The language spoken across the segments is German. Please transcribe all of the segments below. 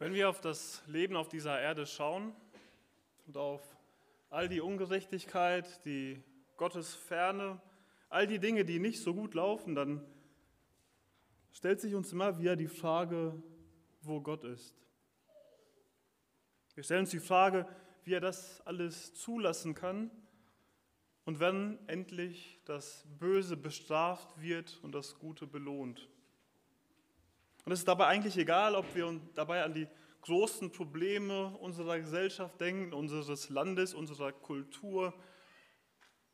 Wenn wir auf das Leben auf dieser Erde schauen und auf all die Ungerechtigkeit, die Gottesferne, all die Dinge, die nicht so gut laufen, dann stellt sich uns immer wieder die Frage, wo Gott ist. Wir stellen uns die Frage, wie er das alles zulassen kann und wenn endlich das Böse bestraft wird und das Gute belohnt. Und es ist dabei eigentlich egal, ob wir dabei an die großen Probleme unserer Gesellschaft denken, unseres Landes, unserer Kultur,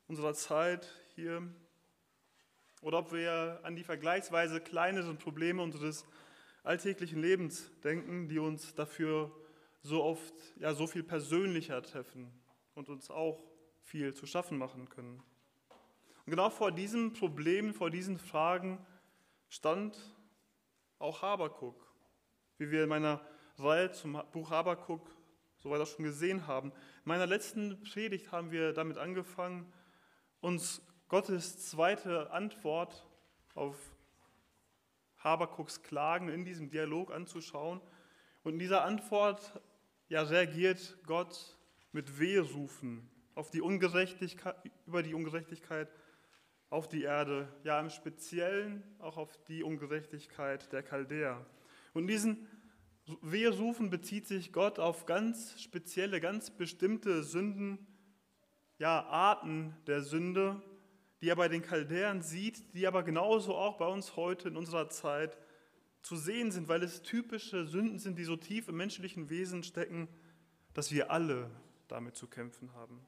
unserer Zeit hier, oder ob wir an die vergleichsweise kleineren Probleme unseres alltäglichen Lebens denken, die uns dafür so oft, ja, so viel persönlicher treffen und uns auch viel zu schaffen machen können. Und genau vor diesen Problemen, vor diesen Fragen stand auch Habakuk, wie wir in meiner Reihe zum Buch Habakuk soweit auch schon gesehen haben. In meiner letzten Predigt haben wir damit angefangen, uns Gottes zweite Antwort auf Habakuks Klagen in diesem Dialog anzuschauen. Und in dieser Antwort ja, reagiert Gott mit Wehrufen auf die Ungerechtigkeit, über die Ungerechtigkeit auf die Erde, ja im Speziellen auch auf die Ungerechtigkeit der Chaldäer. Und in diesen Weherufen bezieht sich Gott auf ganz spezielle, ganz bestimmte Sünden, ja Arten der Sünde, die er bei den Chaldäern sieht, die aber genauso auch bei uns heute in unserer Zeit zu sehen sind, weil es typische Sünden sind, die so tief im menschlichen Wesen stecken, dass wir alle damit zu kämpfen haben.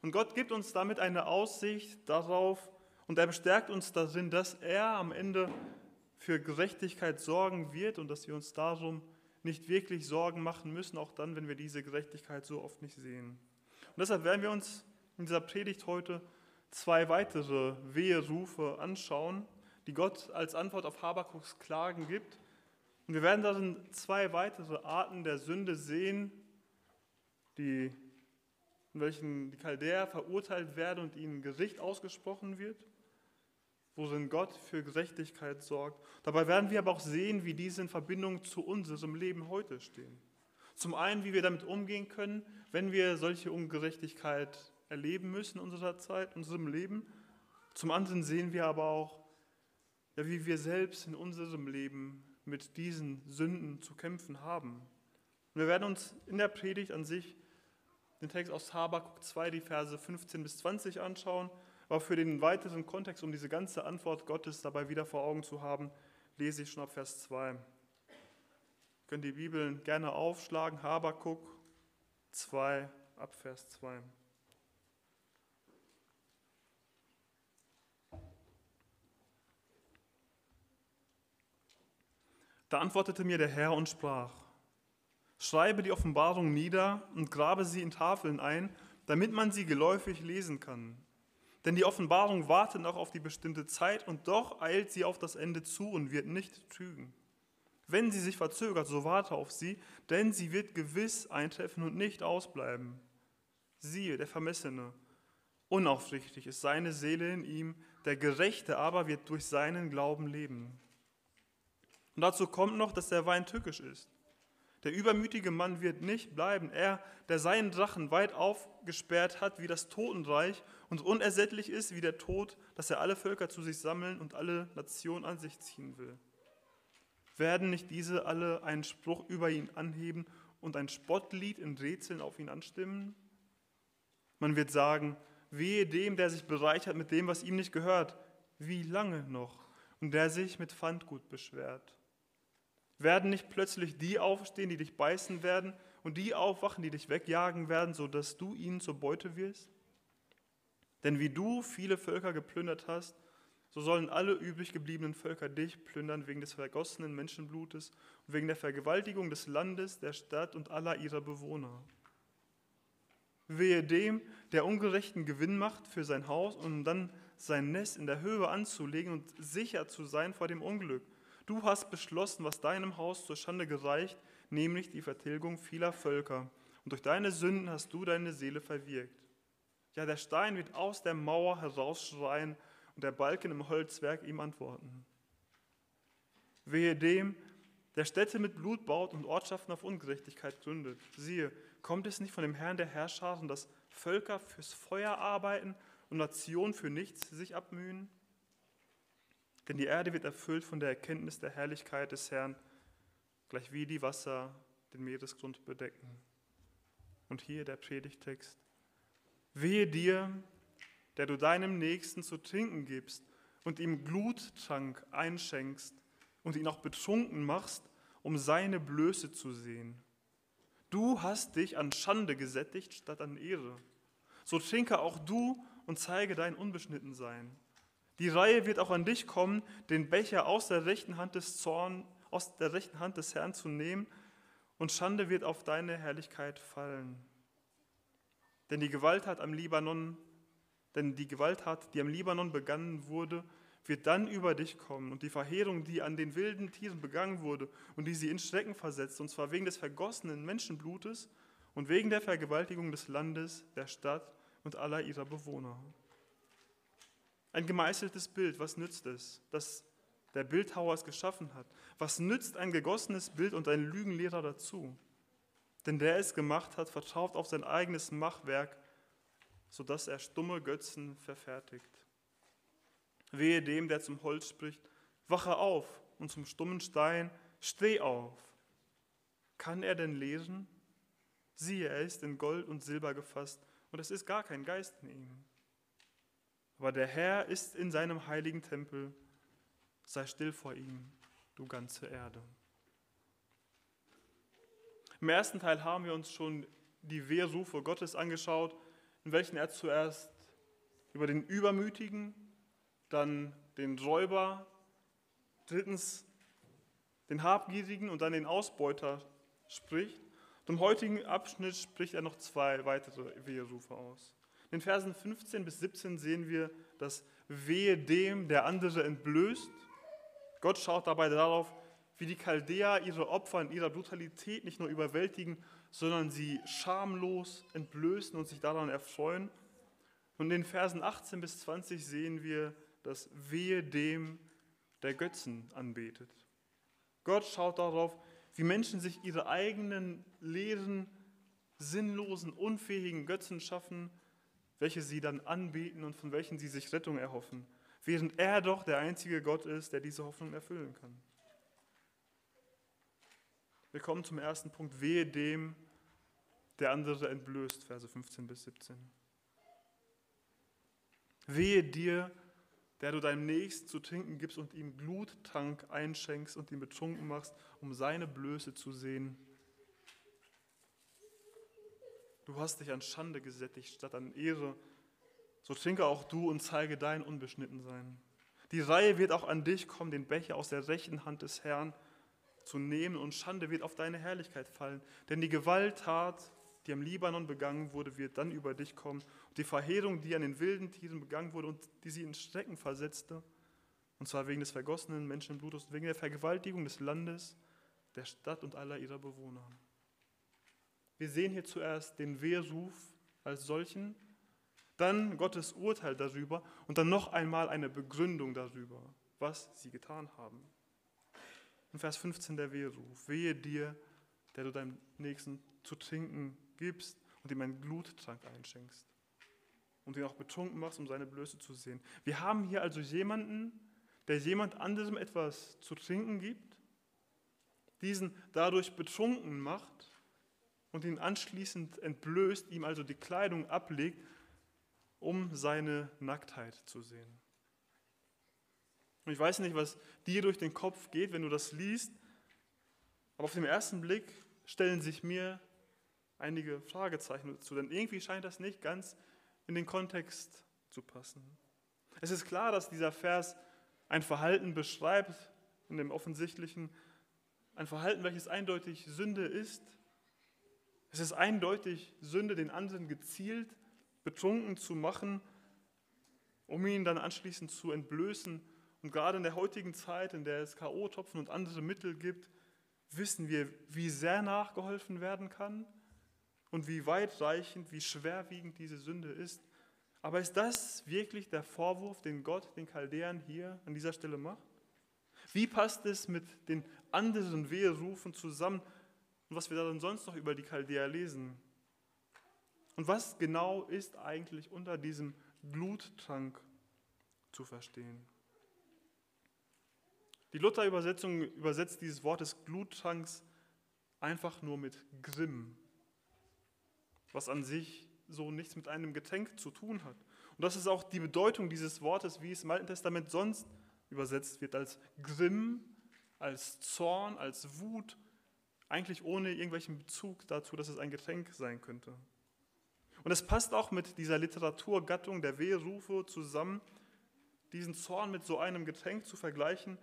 Und Gott gibt uns damit eine Aussicht darauf, und er bestärkt uns darin, dass er am Ende für Gerechtigkeit sorgen wird und dass wir uns darum nicht wirklich Sorgen machen müssen, auch dann, wenn wir diese Gerechtigkeit so oft nicht sehen. Und deshalb werden wir uns in dieser Predigt heute zwei weitere Weherufe anschauen, die Gott als Antwort auf Habakuks Klagen gibt. Und wir werden darin zwei weitere Arten der Sünde sehen, die, in welchen die Chaldäer verurteilt werden und ihnen Gericht ausgesprochen wird worin Gott für Gerechtigkeit sorgt. Dabei werden wir aber auch sehen, wie diese in Verbindung zu unserem Leben heute stehen. Zum einen, wie wir damit umgehen können, wenn wir solche Ungerechtigkeit erleben müssen in unserer Zeit, in unserem Leben. Zum anderen sehen wir aber auch, ja, wie wir selbst in unserem Leben mit diesen Sünden zu kämpfen haben. Und wir werden uns in der Predigt an sich den Text aus Habakuk 2, die Verse 15 bis 20 anschauen aber für den weiteren Kontext, um diese ganze Antwort Gottes dabei wieder vor Augen zu haben, lese ich schon ab Vers 2. Ihr könnt die Bibeln gerne aufschlagen, Habakuk 2 ab Vers 2. Da antwortete mir der Herr und sprach, schreibe die Offenbarung nieder und grabe sie in Tafeln ein, damit man sie geläufig lesen kann. Denn die Offenbarung wartet noch auf die bestimmte Zeit und doch eilt sie auf das Ende zu und wird nicht trügen. Wenn sie sich verzögert, so warte auf sie, denn sie wird gewiss eintreffen und nicht ausbleiben. Siehe, der Vermessene, unaufrichtig ist seine Seele in ihm, der Gerechte aber wird durch seinen Glauben leben. Und dazu kommt noch, dass der Wein tückisch ist. Der übermütige Mann wird nicht bleiben. Er, der seinen Drachen weit aufgesperrt hat wie das Totenreich und unersättlich ist wie der Tod, dass er alle Völker zu sich sammeln und alle Nationen an sich ziehen will. Werden nicht diese alle einen Spruch über ihn anheben und ein Spottlied in Rätseln auf ihn anstimmen? Man wird sagen, wehe dem, der sich bereichert mit dem, was ihm nicht gehört. Wie lange noch? Und der sich mit Pfandgut beschwert. Werden nicht plötzlich die aufstehen, die dich beißen werden, und die aufwachen, die dich wegjagen werden, sodass du ihnen zur Beute wirst? Denn wie du viele Völker geplündert hast, so sollen alle übrig gebliebenen Völker dich plündern wegen des vergossenen Menschenblutes und wegen der Vergewaltigung des Landes, der Stadt und aller ihrer Bewohner. Wehe dem, der ungerechten Gewinn macht für sein Haus, um dann sein Nest in der Höhe anzulegen und sicher zu sein vor dem Unglück. Du hast beschlossen, was deinem Haus zur Schande gereicht, nämlich die Vertilgung vieler Völker. Und durch deine Sünden hast du deine Seele verwirkt. Ja, der Stein wird aus der Mauer herausschreien und der Balken im Holzwerk ihm antworten. Wehe dem, der Städte mit Blut baut und Ortschaften auf Ungerechtigkeit gründet. Siehe, kommt es nicht von dem Herrn der Herrscher, dass Völker fürs Feuer arbeiten und Nationen für nichts sich abmühen? Denn die Erde wird erfüllt von der Erkenntnis der Herrlichkeit des Herrn, gleich wie die Wasser den Meeresgrund bedecken. Und hier der Predigtext. Wehe dir, der du deinem Nächsten zu trinken gibst und ihm Gluttrank einschenkst und ihn auch betrunken machst, um seine Blöße zu sehen. Du hast dich an Schande gesättigt statt an Ehre. So trinke auch du und zeige dein Unbeschnittensein. Die Reihe wird auch an dich kommen, den Becher aus der rechten Hand des Zorn, aus der rechten Hand des Herrn zu nehmen, und Schande wird auf deine Herrlichkeit fallen. Denn die Gewalttat am Libanon, denn die Gewalttat, die am Libanon begangen wurde, wird dann über dich kommen und die Verheerung, die an den wilden Tieren begangen wurde und die sie in Schrecken versetzt, und zwar wegen des vergossenen Menschenblutes und wegen der Vergewaltigung des Landes, der Stadt und aller ihrer Bewohner. Ein gemeißeltes Bild, was nützt es, dass der Bildhauer es geschaffen hat? Was nützt ein gegossenes Bild und ein Lügenlehrer dazu? Denn der es gemacht hat, vertraut auf sein eigenes Machwerk, sodass er stumme Götzen verfertigt. Wehe dem, der zum Holz spricht, wache auf und zum stummen Stein, steh auf. Kann er denn lesen? Siehe, er ist in Gold und Silber gefasst und es ist gar kein Geist in ihm. Aber der Herr ist in seinem heiligen Tempel, sei still vor ihm, du ganze Erde. Im ersten Teil haben wir uns schon die Wehrrufe Gottes angeschaut, in welchen er zuerst über den Übermütigen dann den Räuber, drittens den Habgierigen und dann den Ausbeuter spricht. Und im heutigen Abschnitt spricht er noch zwei weitere Weherufe aus. In den Versen 15 bis 17 sehen wir, dass Wehe dem, der andere entblößt. Gott schaut dabei darauf, wie die Chaldäer ihre Opfer in ihrer Brutalität nicht nur überwältigen, sondern sie schamlos entblößen und sich daran erfreuen. Und in den Versen 18 bis 20 sehen wir, dass wehe dem, der Götzen anbetet. Gott schaut darauf, wie Menschen sich ihre eigenen leeren, sinnlosen, unfähigen Götzen schaffen, welche sie dann anbeten und von welchen sie sich Rettung erhoffen, während er doch der einzige Gott ist, der diese Hoffnung erfüllen kann. Wir kommen zum ersten Punkt, wehe dem, der andere entblößt, Verse 15 bis 17. Wehe dir, der du deinem Nächsten zu trinken gibst und ihm Bluttrank einschenkst und ihn betrunken machst, um seine Blöße zu sehen. Du hast dich an Schande gesättigt statt an Ehre. So trinke auch du und zeige dein Unbeschnittensein. Die Reihe wird auch an dich kommen, den Becher aus der rechten Hand des Herrn zu nehmen und Schande wird auf deine Herrlichkeit fallen. Denn die Gewalttat die am Libanon begangen wurde, wird dann über dich kommen. Und die Verheerung, die an den wilden Tieren begangen wurde und die sie in Schrecken versetzte, und zwar wegen des vergossenen Menschenblutes, wegen der Vergewaltigung des Landes, der Stadt und aller ihrer Bewohner. Wir sehen hier zuerst den Wehrruf als solchen, dann Gottes Urteil darüber und dann noch einmal eine Begründung darüber, was sie getan haben. In Vers 15 der Wehrruf, wehe dir, der du deinem Nächsten zu trinken gibst und ihm einen Gluttrank einschenkst und ihn auch betrunken machst, um seine Blöße zu sehen. Wir haben hier also jemanden, der jemand anderem etwas zu trinken gibt, diesen dadurch betrunken macht und ihn anschließend entblößt, ihm also die Kleidung ablegt, um seine Nacktheit zu sehen. Und ich weiß nicht, was dir durch den Kopf geht, wenn du das liest, aber auf den ersten Blick stellen sich mir einige Fragezeichen dazu, denn irgendwie scheint das nicht ganz in den Kontext zu passen. Es ist klar, dass dieser Vers ein Verhalten beschreibt, in dem offensichtlichen, ein Verhalten, welches eindeutig Sünde ist. Es ist eindeutig Sünde, den anderen gezielt betrunken zu machen, um ihn dann anschließend zu entblößen. Und gerade in der heutigen Zeit, in der es K.O.-Tropfen und andere Mittel gibt, wissen wir, wie sehr nachgeholfen werden kann und wie weitreichend, wie schwerwiegend diese Sünde ist. Aber ist das wirklich der Vorwurf, den Gott den Chaldäern hier an dieser Stelle macht? Wie passt es mit den anderen Weherufen zusammen und was wir dann sonst noch über die Chaldäer lesen? Und was genau ist eigentlich unter diesem Bluttrank zu verstehen? Die Luther-Übersetzung übersetzt dieses Wort des Bluttranks einfach nur mit Grimm, was an sich so nichts mit einem Getränk zu tun hat. Und das ist auch die Bedeutung dieses Wortes, wie es im Alten Testament sonst übersetzt wird, als Grimm, als Zorn, als Wut, eigentlich ohne irgendwelchen Bezug dazu, dass es ein Getränk sein könnte. Und es passt auch mit dieser Literaturgattung der Wehrufe zusammen, diesen Zorn mit so einem Getränk zu vergleichen,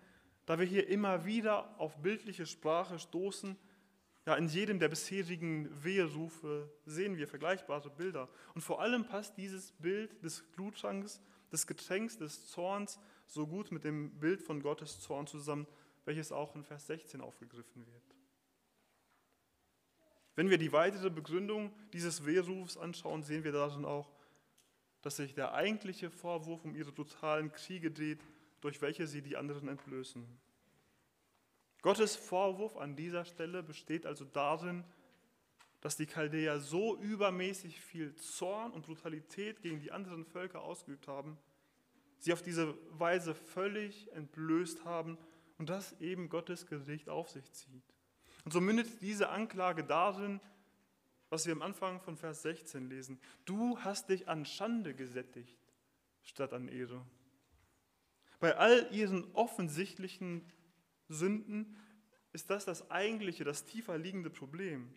da wir hier immer wieder auf bildliche Sprache stoßen. Ja, in jedem der bisherigen Weherufe sehen wir vergleichbare Bilder. Und vor allem passt dieses Bild des Gluttranks, des Getränks, des Zorns so gut mit dem Bild von Gottes Zorn zusammen, welches auch in Vers 16 aufgegriffen wird. Wenn wir die weitere Begründung dieses Wehrufs anschauen, sehen wir darin auch, dass sich der eigentliche Vorwurf um ihre totalen Kriege dreht, durch welche sie die anderen entblößen. Gottes Vorwurf an dieser Stelle besteht also darin, dass die Chaldäer so übermäßig viel Zorn und Brutalität gegen die anderen Völker ausgeübt haben, sie auf diese Weise völlig entblößt haben und das eben Gottes Gericht auf sich zieht. Und so mündet diese Anklage darin, was wir am Anfang von Vers 16 lesen. Du hast dich an Schande gesättigt statt an Ehre. Bei all ihren offensichtlichen Sünden ist das das eigentliche, das tiefer liegende Problem.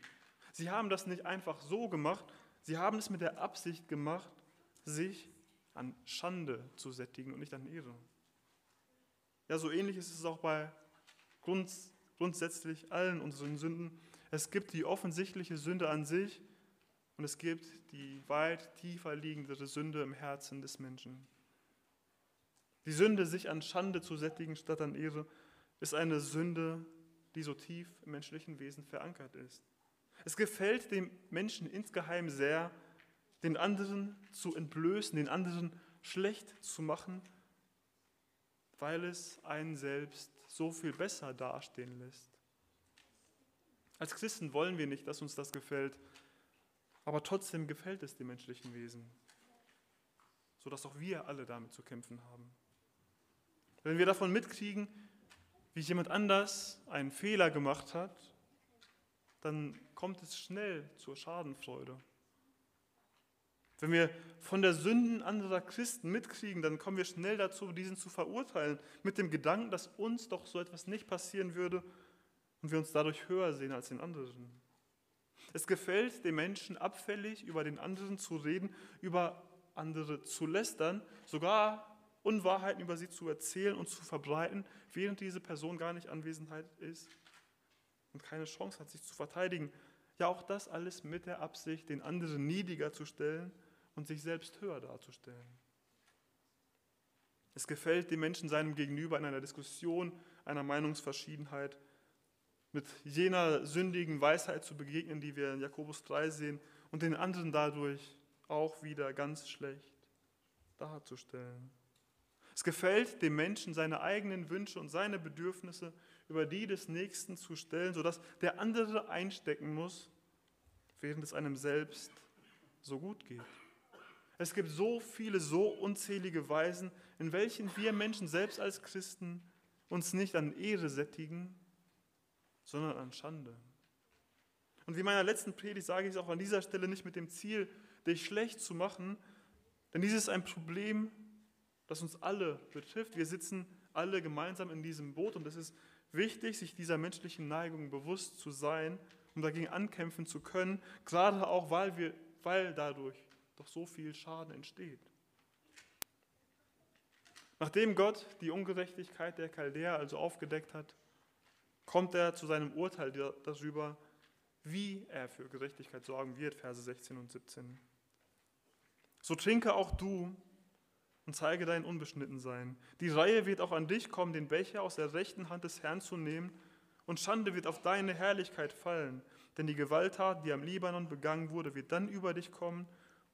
Sie haben das nicht einfach so gemacht, sie haben es mit der Absicht gemacht, sich an Schande zu sättigen und nicht an Ehre. Ja, so ähnlich ist es auch bei grunds grundsätzlich allen unseren Sünden. Es gibt die offensichtliche Sünde an sich und es gibt die weit tiefer liegendere Sünde im Herzen des Menschen. Die Sünde, sich an Schande zu sättigen statt an Ehre, ist eine Sünde, die so tief im menschlichen Wesen verankert ist. Es gefällt dem Menschen insgeheim sehr, den anderen zu entblößen, den anderen schlecht zu machen, weil es einen selbst so viel besser dastehen lässt. Als Christen wollen wir nicht, dass uns das gefällt, aber trotzdem gefällt es dem menschlichen Wesen, sodass auch wir alle damit zu kämpfen haben. Wenn wir davon mitkriegen, wie jemand anders einen Fehler gemacht hat, dann kommt es schnell zur Schadenfreude. Wenn wir von der Sünden anderer Christen mitkriegen, dann kommen wir schnell dazu, diesen zu verurteilen, mit dem Gedanken, dass uns doch so etwas nicht passieren würde und wir uns dadurch höher sehen als den anderen. Es gefällt dem Menschen abfällig, über den anderen zu reden, über andere zu lästern, sogar Unwahrheiten über sie zu erzählen und zu verbreiten, während diese Person gar nicht anwesend ist und keine Chance hat, sich zu verteidigen. Ja, auch das alles mit der Absicht, den anderen niedriger zu stellen und sich selbst höher darzustellen. Es gefällt dem Menschen seinem Gegenüber in einer Diskussion, einer Meinungsverschiedenheit, mit jener sündigen Weisheit zu begegnen, die wir in Jakobus 3 sehen, und den anderen dadurch auch wieder ganz schlecht darzustellen. Es gefällt dem Menschen, seine eigenen Wünsche und seine Bedürfnisse über die des Nächsten zu stellen, sodass der andere einstecken muss, während es einem selbst so gut geht. Es gibt so viele, so unzählige Weisen, in welchen wir Menschen selbst als Christen uns nicht an Ehre sättigen, sondern an Schande. Und wie in meiner letzten Predigt sage ich es auch an dieser Stelle nicht mit dem Ziel, dich schlecht zu machen, denn dieses ist ein Problem, das uns alle betrifft. Wir sitzen alle gemeinsam in diesem Boot und es ist wichtig, sich dieser menschlichen Neigung bewusst zu sein, um dagegen ankämpfen zu können, gerade auch, weil, wir, weil dadurch doch so viel Schaden entsteht. Nachdem Gott die Ungerechtigkeit der Chaldäer also aufgedeckt hat, kommt er zu seinem Urteil darüber, wie er für Gerechtigkeit sorgen wird, Verse 16 und 17. So trinke auch du und zeige dein Unbeschnittensein. Die Reihe wird auch an dich kommen, den Becher aus der rechten Hand des Herrn zu nehmen, und Schande wird auf deine Herrlichkeit fallen, denn die Gewalttat, die am Libanon begangen wurde, wird dann über dich kommen,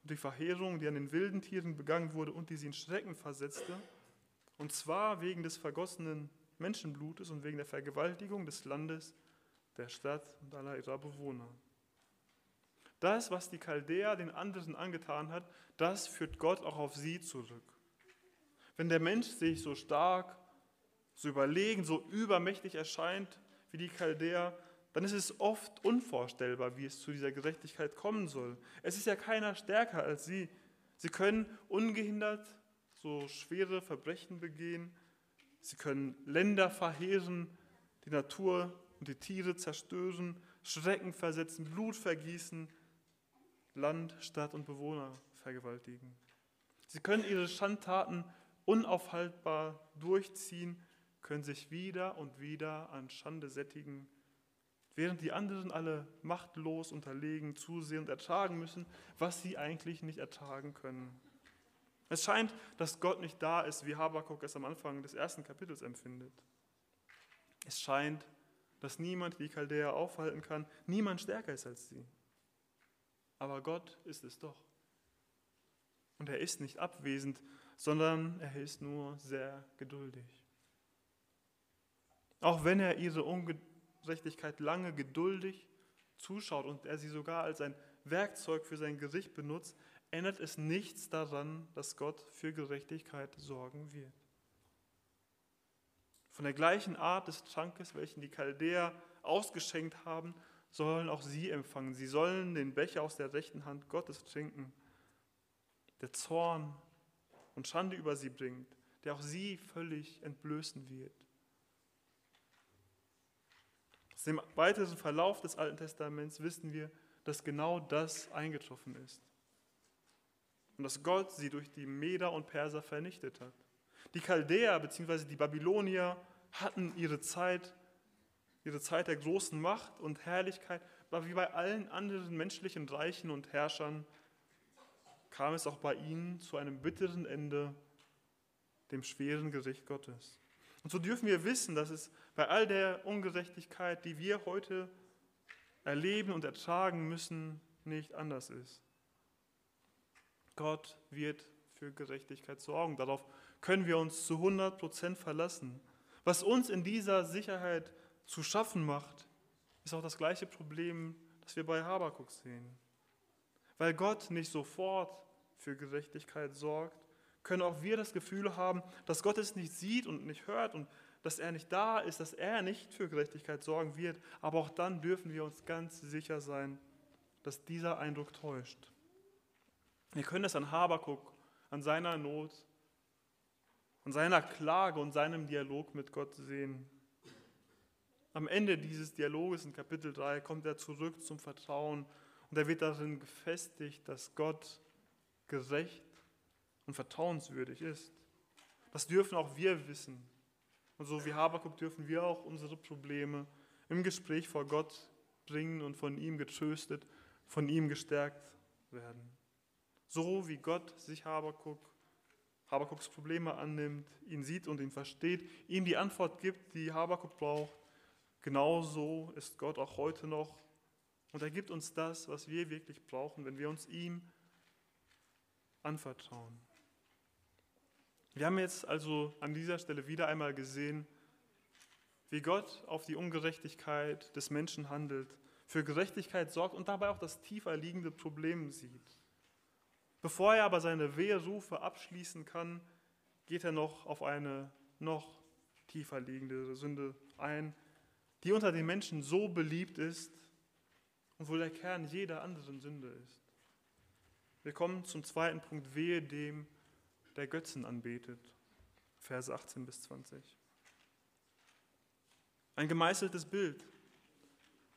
und die Verheerung, die an den wilden Tieren begangen wurde und die sie in Schrecken versetzte, und zwar wegen des vergossenen Menschenblutes und wegen der Vergewaltigung des Landes, der Stadt und aller ihrer Bewohner. Das, was die Chaldäer den anderen angetan hat, das führt Gott auch auf sie zurück. Wenn der Mensch sich so stark, so überlegen, so übermächtig erscheint wie die Chaldäer, dann ist es oft unvorstellbar, wie es zu dieser Gerechtigkeit kommen soll. Es ist ja keiner stärker als sie. Sie können ungehindert so schwere Verbrechen begehen. Sie können Länder verheeren, die Natur und die Tiere zerstören, Schrecken versetzen, Blut vergießen, Land, Stadt und Bewohner vergewaltigen. Sie können ihre Schandtaten unaufhaltbar durchziehen, können sich wieder und wieder an Schande sättigen während die anderen alle machtlos unterlegen zusehen und ertragen müssen, was sie eigentlich nicht ertragen können. Es scheint, dass Gott nicht da ist, wie Habakuk es am Anfang des ersten Kapitels empfindet. Es scheint, dass niemand die Chaldäer aufhalten kann, niemand stärker ist als sie. Aber Gott ist es doch. Und er ist nicht abwesend, sondern er ist nur sehr geduldig. Auch wenn er ihre Ungerechtigkeit lange geduldig zuschaut und er sie sogar als ein Werkzeug für sein Gericht benutzt, ändert es nichts daran, dass Gott für Gerechtigkeit sorgen wird. Von der gleichen Art des Trankes, welchen die Chaldäer ausgeschenkt haben, sollen auch sie empfangen. Sie sollen den Becher aus der rechten Hand Gottes trinken, der Zorn und Schande über sie bringt, der auch sie völlig entblößen wird. Aus dem weiteren Verlauf des Alten Testaments wissen wir, dass genau das eingetroffen ist. Und dass Gott sie durch die Meder und Perser vernichtet hat. Die Chaldäer bzw. die Babylonier hatten ihre Zeit, ihre Zeit der großen Macht und Herrlichkeit, aber wie bei allen anderen menschlichen Reichen und Herrschern kam es auch bei ihnen zu einem bitteren Ende, dem schweren Gericht Gottes. Und so dürfen wir wissen, dass es bei all der Ungerechtigkeit, die wir heute erleben und ertragen müssen, nicht anders ist. Gott wird für Gerechtigkeit sorgen. Darauf können wir uns zu 100 Prozent verlassen. Was uns in dieser Sicherheit zu schaffen macht, ist auch das gleiche Problem, das wir bei Habakuk sehen. Weil Gott nicht sofort für Gerechtigkeit sorgt, können auch wir das Gefühl haben, dass Gott es nicht sieht und nicht hört und dass er nicht da ist, dass er nicht für Gerechtigkeit sorgen wird. Aber auch dann dürfen wir uns ganz sicher sein, dass dieser Eindruck täuscht. Wir können es an Habakuk, an seiner Not, an seiner Klage und seinem Dialog mit Gott sehen. Am Ende dieses Dialoges in Kapitel 3 kommt er zurück zum Vertrauen und er wird darin gefestigt, dass Gott gerecht und vertrauenswürdig ist. Das dürfen auch wir wissen. Und so wie Habakuk dürfen wir auch unsere Probleme im Gespräch vor Gott bringen und von ihm getröstet, von ihm gestärkt werden. So wie Gott sich Habakuk, Habakuks Probleme annimmt, ihn sieht und ihn versteht, ihm die Antwort gibt, die Habakuk braucht, genauso ist Gott auch heute noch. Und er gibt uns das, was wir wirklich brauchen, wenn wir uns ihm anvertrauen. Wir haben jetzt also an dieser Stelle wieder einmal gesehen, wie Gott auf die Ungerechtigkeit des Menschen handelt, für Gerechtigkeit sorgt und dabei auch das tiefer liegende Problem sieht. Bevor er aber seine Weherufe abschließen kann, geht er noch auf eine noch tiefer liegende Sünde ein, die unter den Menschen so beliebt ist und wo der Kern jeder anderen Sünde ist. Wir kommen zum zweiten Punkt, wehe dem, der Götzen anbetet. Verse 18 bis 20. Ein gemeißeltes Bild.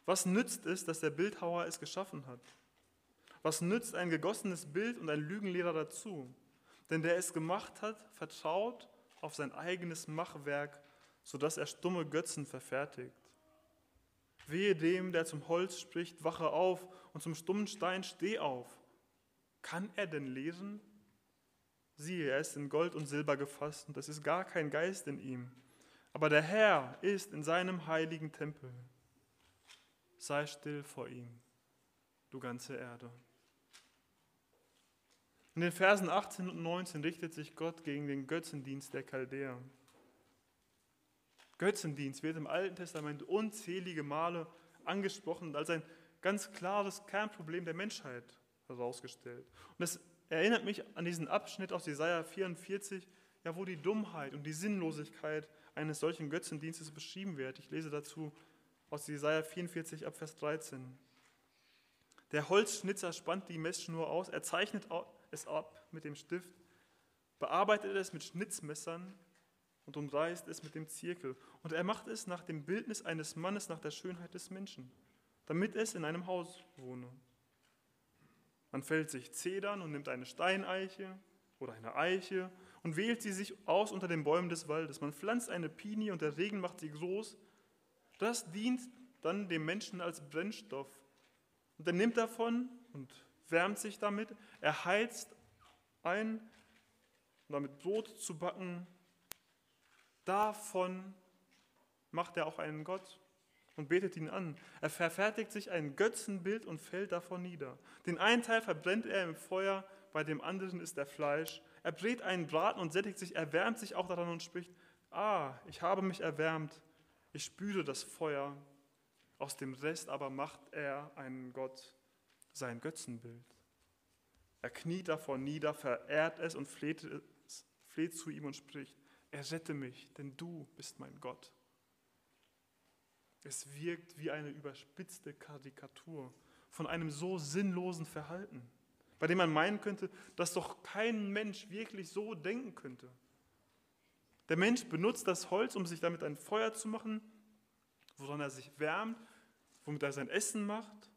Was nützt es, dass der Bildhauer es geschaffen hat? Was nützt ein gegossenes Bild und ein Lügenlehrer dazu? Denn der es gemacht hat, vertraut auf sein eigenes Machwerk, sodass er stumme Götzen verfertigt. Wehe dem, der zum Holz spricht, wache auf und zum stummen Stein steh auf. Kann er denn lesen? Siehe, er ist in Gold und Silber gefasst und es ist gar kein Geist in ihm. Aber der Herr ist in seinem heiligen Tempel. Sei still vor ihm, du ganze Erde. In den Versen 18 und 19 richtet sich Gott gegen den Götzendienst der Chaldäer. Götzendienst wird im Alten Testament unzählige Male angesprochen als ein ganz klares Kernproblem der Menschheit herausgestellt. Und das erinnert mich an diesen Abschnitt aus Jesaja 44, ja, wo die Dummheit und die Sinnlosigkeit eines solchen Götzendienstes beschrieben wird. Ich lese dazu aus Jesaja 44 ab Vers 13. Der Holzschnitzer spannt die Messschnur aus, er zeichnet es ab mit dem Stift, bearbeitet es mit Schnitzmessern und umreißt es mit dem Zirkel. Und er macht es nach dem Bildnis eines Mannes, nach der Schönheit des Menschen, damit es in einem Haus wohne. Man fällt sich Zedern und nimmt eine Steineiche oder eine Eiche und wählt sie sich aus unter den Bäumen des Waldes. Man pflanzt eine Pinie und der Regen macht sie groß. Das dient dann dem Menschen als Brennstoff. Und er nimmt davon und wärmt sich damit. Er heizt ein, um damit Brot zu backen. Davon macht er auch einen Gott und betet ihn an. Er verfertigt sich ein Götzenbild und fällt davon nieder. Den einen Teil verbrennt er im Feuer, bei dem anderen ist er Fleisch. Er brät einen Braten und sättigt sich, erwärmt sich auch daran und spricht, ah, ich habe mich erwärmt, ich spüre das Feuer. Aus dem Rest aber macht er einen Gott, sein Götzenbild. Er kniet davor nieder, verehrt es und fleht, es, fleht zu ihm und spricht, errette mich, denn du bist mein Gott. Es wirkt wie eine überspitzte Karikatur von einem so sinnlosen Verhalten bei dem man meinen könnte, dass doch kein Mensch wirklich so denken könnte. Der Mensch benutzt das Holz, um sich damit ein Feuer zu machen, woran er sich wärmt, womit er sein Essen macht.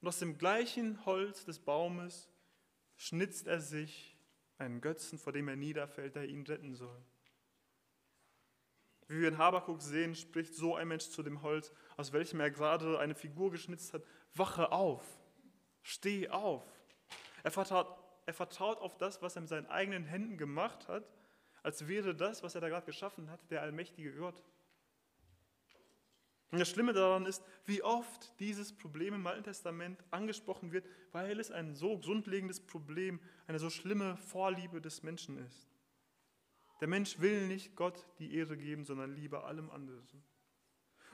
Und aus dem gleichen Holz des Baumes schnitzt er sich einen Götzen, vor dem er niederfällt, der ihn retten soll. Wie wir in Habakuk sehen, spricht so ein Mensch zu dem Holz, aus welchem er gerade eine Figur geschnitzt hat, wache auf, steh auf. Er vertraut, er vertraut auf das, was er mit seinen eigenen Händen gemacht hat, als wäre das, was er da gerade geschaffen hat, der allmächtige Gott. Und das Schlimme daran ist, wie oft dieses Problem im Alten Testament angesprochen wird, weil es ein so grundlegendes Problem, eine so schlimme Vorliebe des Menschen ist. Der Mensch will nicht Gott die Ehre geben, sondern lieber allem anderen.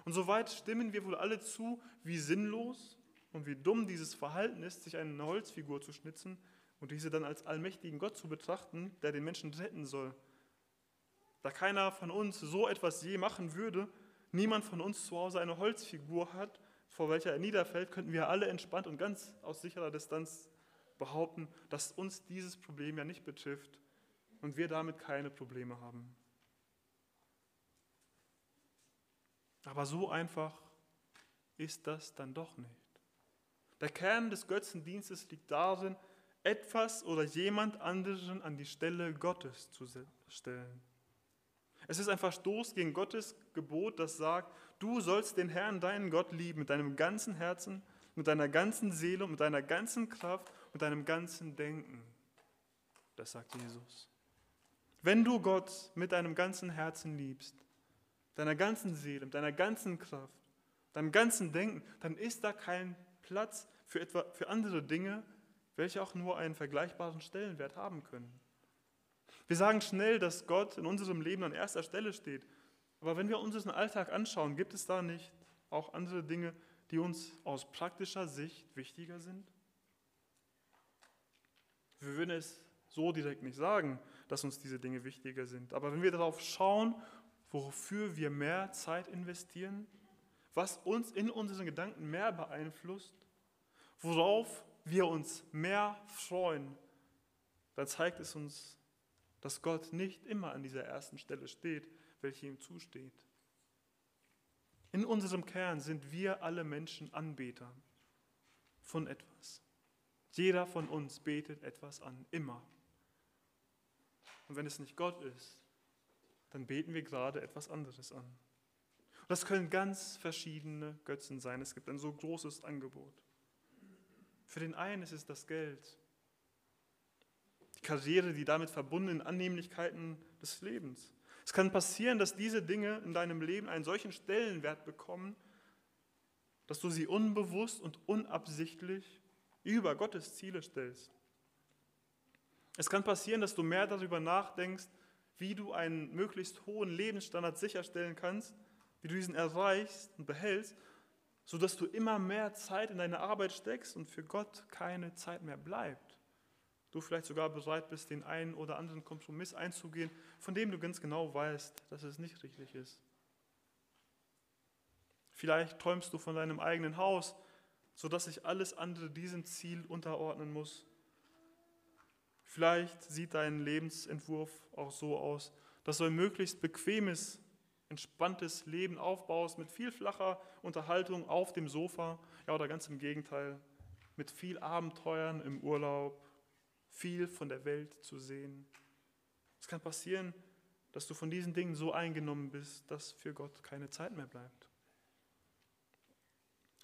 Und soweit stimmen wir wohl alle zu, wie sinnlos und wie dumm dieses Verhalten ist, sich eine Holzfigur zu schnitzen und diese dann als allmächtigen Gott zu betrachten, der den Menschen retten soll. Da keiner von uns so etwas je machen würde, niemand von uns zu Hause eine Holzfigur hat, vor welcher er niederfällt, könnten wir alle entspannt und ganz aus sicherer Distanz behaupten, dass uns dieses Problem ja nicht betrifft und wir damit keine Probleme haben. Aber so einfach ist das dann doch nicht. Der Kern des Götzendienstes liegt darin, etwas oder jemand anderen an die Stelle Gottes zu stellen. Es ist ein Verstoß gegen Gottes Gebot, das sagt, du sollst den Herrn, deinen Gott, lieben mit deinem ganzen Herzen, mit deiner ganzen Seele, mit deiner ganzen Kraft und deinem ganzen Denken. Das sagt Jesus. Wenn du Gott mit deinem ganzen Herzen liebst, deiner ganzen Seele, mit deiner ganzen Kraft, deinem ganzen Denken, dann ist da kein Platz für, etwa, für andere Dinge, welche auch nur einen vergleichbaren Stellenwert haben können. Wir sagen schnell, dass Gott in unserem Leben an erster Stelle steht. Aber wenn wir unseren Alltag anschauen, gibt es da nicht auch andere Dinge, die uns aus praktischer Sicht wichtiger sind? Wir würden es so direkt nicht sagen, dass uns diese Dinge wichtiger sind. Aber wenn wir darauf schauen, wofür wir mehr Zeit investieren, was uns in unseren Gedanken mehr beeinflusst, worauf wir uns mehr freuen, dann zeigt es uns, dass Gott nicht immer an dieser ersten Stelle steht, welche ihm zusteht. In unserem Kern sind wir alle Menschen Anbeter von etwas. Jeder von uns betet etwas an, immer. Und wenn es nicht Gott ist, dann beten wir gerade etwas anderes an. Das können ganz verschiedene Götzen sein. Es gibt ein so großes Angebot. Für den einen ist es das Geld, die Karriere, die damit verbundenen Annehmlichkeiten des Lebens. Es kann passieren, dass diese Dinge in deinem Leben einen solchen Stellenwert bekommen, dass du sie unbewusst und unabsichtlich über Gottes Ziele stellst. Es kann passieren, dass du mehr darüber nachdenkst, wie du einen möglichst hohen Lebensstandard sicherstellen kannst, wie du diesen erreichst und behältst, sodass du immer mehr Zeit in deine Arbeit steckst und für Gott keine Zeit mehr bleibt. Du vielleicht sogar bereit bist, den einen oder anderen Kompromiss einzugehen, von dem du ganz genau weißt, dass es nicht richtig ist. Vielleicht träumst du von deinem eigenen Haus, sodass sich alles andere diesem Ziel unterordnen muss. Vielleicht sieht dein Lebensentwurf auch so aus, dass du ein möglichst bequemes, entspanntes Leben aufbaust mit viel flacher Unterhaltung auf dem Sofa, ja oder ganz im Gegenteil, mit viel Abenteuern im Urlaub, viel von der Welt zu sehen. Es kann passieren, dass du von diesen Dingen so eingenommen bist, dass für Gott keine Zeit mehr bleibt.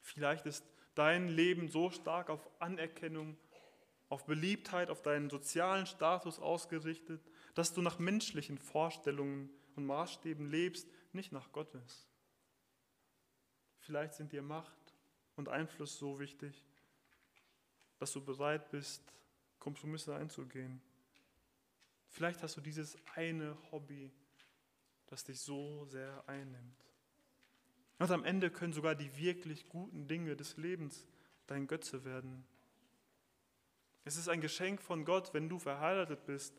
Vielleicht ist dein Leben so stark auf Anerkennung, auf Beliebtheit, auf deinen sozialen Status ausgerichtet, dass du nach menschlichen Vorstellungen und Maßstäben lebst, nicht nach Gottes. Vielleicht sind dir Macht und Einfluss so wichtig, dass du bereit bist, Kompromisse einzugehen. Vielleicht hast du dieses eine Hobby, das dich so sehr einnimmt. Und am Ende können sogar die wirklich guten Dinge des Lebens dein Götze werden. Es ist ein Geschenk von Gott, wenn du verheiratet bist,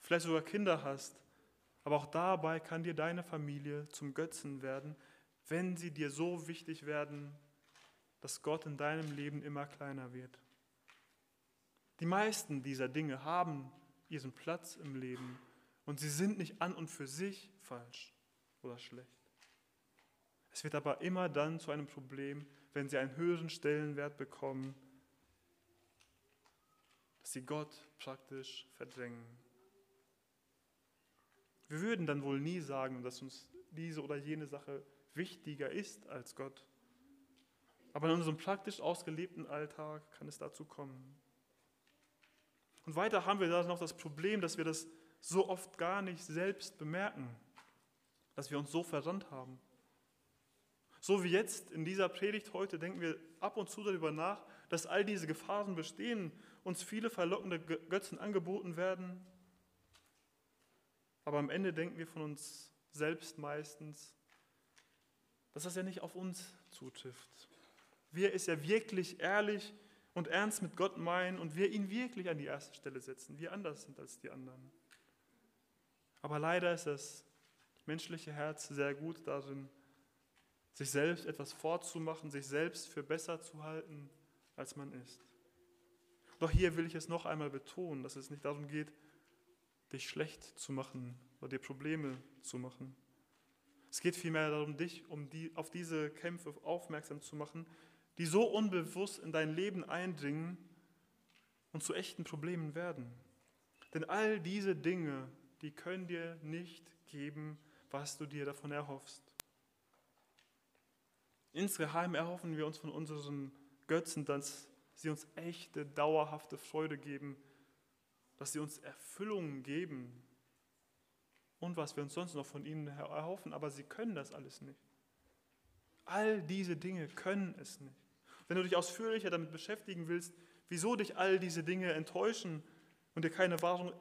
vielleicht sogar Kinder hast. Aber auch dabei kann dir deine Familie zum Götzen werden, wenn sie dir so wichtig werden, dass Gott in deinem Leben immer kleiner wird. Die meisten dieser Dinge haben ihren Platz im Leben und sie sind nicht an und für sich falsch oder schlecht. Es wird aber immer dann zu einem Problem, wenn sie einen höheren Stellenwert bekommen, sie Gott praktisch verdrängen. Wir würden dann wohl nie sagen, dass uns diese oder jene Sache wichtiger ist als Gott. Aber in unserem praktisch ausgelebten Alltag kann es dazu kommen. Und weiter haben wir da noch das Problem, dass wir das so oft gar nicht selbst bemerken, dass wir uns so verrannt haben. So wie jetzt in dieser Predigt heute denken wir ab und zu darüber nach, dass all diese Gefahren bestehen, uns viele verlockende Götzen angeboten werden. Aber am Ende denken wir von uns selbst meistens, dass das ja nicht auf uns zutrifft. Wir es ja wirklich ehrlich und ernst mit Gott meinen und wir ihn wirklich an die erste Stelle setzen, wir anders sind als die anderen. Aber leider ist das menschliche Herz sehr gut darin, sich selbst etwas vorzumachen, sich selbst für besser zu halten, als man ist. Doch hier will ich es noch einmal betonen, dass es nicht darum geht, dich schlecht zu machen oder dir Probleme zu machen. Es geht vielmehr darum, dich um die, auf diese Kämpfe aufmerksam zu machen, die so unbewusst in dein Leben eindringen und zu echten Problemen werden. Denn all diese Dinge, die können dir nicht geben, was du dir davon erhoffst. Insgeheim erhoffen wir uns von unseren Götzen, dass sie uns echte, dauerhafte Freude geben, dass sie uns Erfüllung geben und was wir uns sonst noch von ihnen erhoffen, aber sie können das alles nicht. All diese Dinge können es nicht. Wenn du dich ausführlicher damit beschäftigen willst, wieso dich all diese Dinge enttäuschen und dir keine wahre,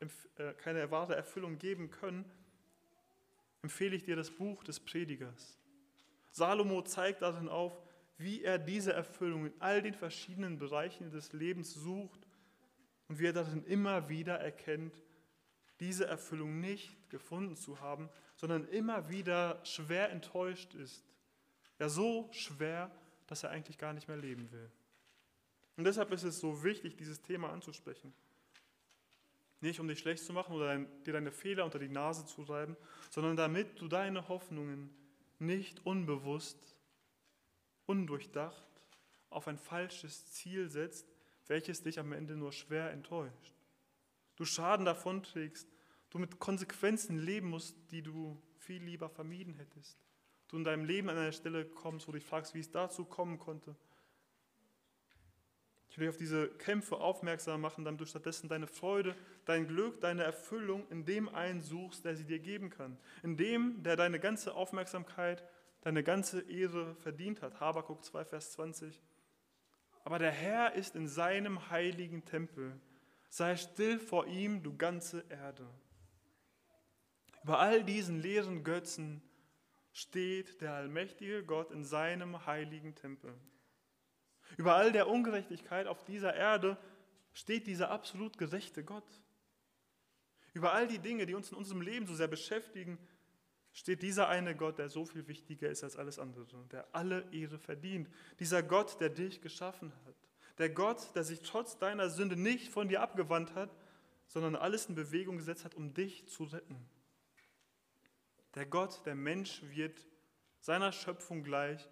äh, keine wahre Erfüllung geben können, empfehle ich dir das Buch des Predigers. Salomo zeigt darin auf, wie er diese Erfüllung in all den verschiedenen Bereichen des Lebens sucht und wie er darin immer wieder erkennt, diese Erfüllung nicht gefunden zu haben, sondern immer wieder schwer enttäuscht ist. Ja, so schwer, dass er eigentlich gar nicht mehr leben will. Und deshalb ist es so wichtig, dieses Thema anzusprechen. Nicht um dich schlecht zu machen oder dir deine Fehler unter die Nase zu reiben, sondern damit du deine Hoffnungen nicht unbewusst, undurchdacht auf ein falsches Ziel setzt, welches dich am Ende nur schwer enttäuscht. Du Schaden davonträgst, du mit Konsequenzen leben musst, die du viel lieber vermieden hättest. Du in deinem Leben an eine Stelle kommst, wo du dich fragst, wie es dazu kommen konnte. Ich will dich auf diese Kämpfe aufmerksam machen, damit du stattdessen deine Freude, dein Glück, deine Erfüllung in dem einsuchst, der sie dir geben kann. In dem, der deine ganze Aufmerksamkeit, deine ganze Ehre verdient hat. Habakuk 2, Vers 20. Aber der Herr ist in seinem heiligen Tempel. Sei still vor ihm, du ganze Erde. Über all diesen leeren Götzen steht der allmächtige Gott in seinem heiligen Tempel. Über all der Ungerechtigkeit auf dieser Erde steht dieser absolut gerechte Gott. Über all die Dinge, die uns in unserem Leben so sehr beschäftigen, steht dieser eine Gott, der so viel wichtiger ist als alles andere, der alle Ehre verdient. Dieser Gott, der dich geschaffen hat. Der Gott, der sich trotz deiner Sünde nicht von dir abgewandt hat, sondern alles in Bewegung gesetzt hat, um dich zu retten. Der Gott, der Mensch wird, seiner Schöpfung gleich,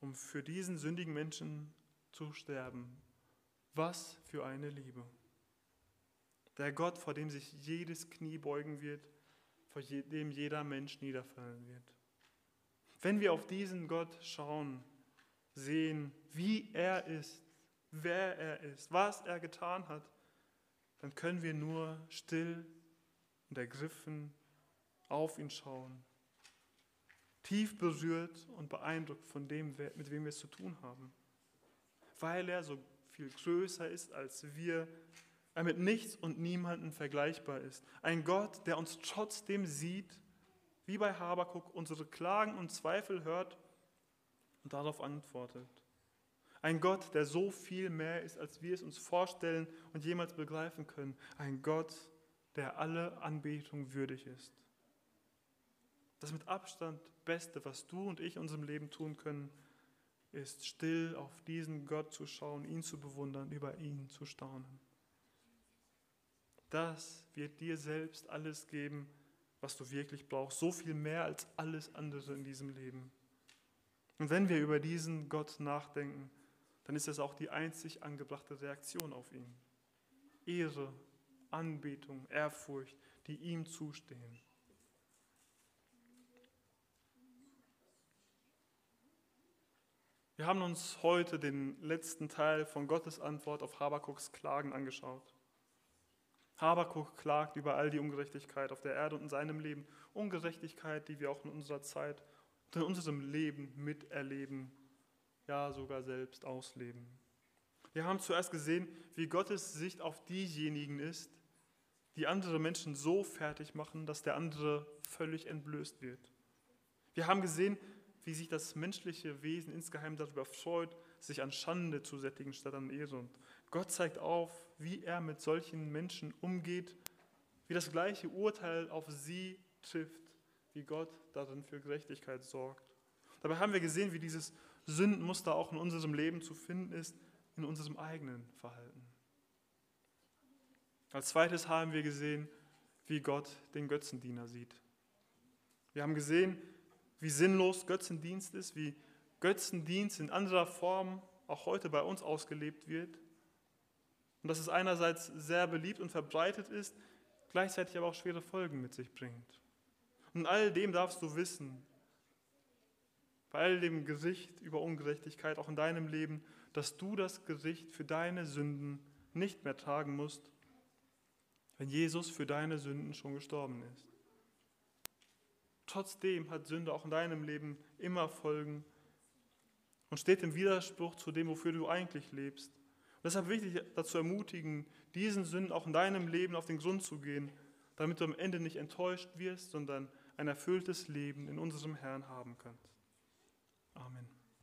um für diesen sündigen Menschen zu sterben. Was für eine Liebe. Der Gott, vor dem sich jedes Knie beugen wird, vor dem jeder Mensch niederfallen wird. Wenn wir auf diesen Gott schauen, sehen, wie er ist, wer er ist, was er getan hat, dann können wir nur still und ergriffen auf ihn schauen, tief berührt und beeindruckt von dem, mit wem wir es zu tun haben, weil er so viel größer ist als wir, er mit nichts und niemandem vergleichbar ist. Ein Gott, der uns trotzdem sieht, wie bei Habakuk unsere Klagen und Zweifel hört und darauf antwortet. Ein Gott, der so viel mehr ist, als wir es uns vorstellen und jemals begreifen können. Ein Gott, der alle Anbetung würdig ist. Das mit Abstand Beste, was du und ich in unserem Leben tun können, ist still auf diesen Gott zu schauen, ihn zu bewundern, über ihn zu staunen. Das wird dir selbst alles geben, was du wirklich brauchst, so viel mehr als alles andere in diesem Leben. Und wenn wir über diesen Gott nachdenken, dann ist das auch die einzig angebrachte Reaktion auf ihn. Ehre, Anbetung, Ehrfurcht, die ihm zustehen. Wir haben uns heute den letzten Teil von Gottes Antwort auf Habakuks Klagen angeschaut. Habakuk klagt über all die Ungerechtigkeit auf der Erde und in seinem Leben. Ungerechtigkeit, die wir auch in unserer Zeit und in unserem Leben miterleben ja sogar selbst ausleben. Wir haben zuerst gesehen, wie Gottes Sicht auf diejenigen ist, die andere Menschen so fertig machen, dass der andere völlig entblößt wird. Wir haben gesehen, wie sich das menschliche Wesen insgeheim darüber freut, sich an Schande zu sättigen statt an Ehre. Und Gott zeigt auf, wie er mit solchen Menschen umgeht, wie das gleiche Urteil auf sie trifft, wie Gott darin für Gerechtigkeit sorgt. Dabei haben wir gesehen, wie dieses Sündenmuster auch in unserem Leben zu finden ist, in unserem eigenen Verhalten. Als zweites haben wir gesehen, wie Gott den Götzendiener sieht. Wir haben gesehen, wie sinnlos Götzendienst ist, wie Götzendienst in anderer Form auch heute bei uns ausgelebt wird. Und dass es einerseits sehr beliebt und verbreitet ist, gleichzeitig aber auch schwere Folgen mit sich bringt. Und all dem darfst du wissen, bei all dem Gericht über Ungerechtigkeit, auch in deinem Leben, dass du das Gericht für deine Sünden nicht mehr tragen musst, wenn Jesus für deine Sünden schon gestorben ist. Trotzdem hat Sünde auch in deinem Leben immer Folgen und steht im Widerspruch zu dem, wofür du eigentlich lebst. Deshalb wichtig dazu ermutigen, diesen Sünden auch in deinem Leben auf den Grund zu gehen, damit du am Ende nicht enttäuscht wirst, sondern ein erfülltes Leben in unserem Herrn haben kannst. Amen.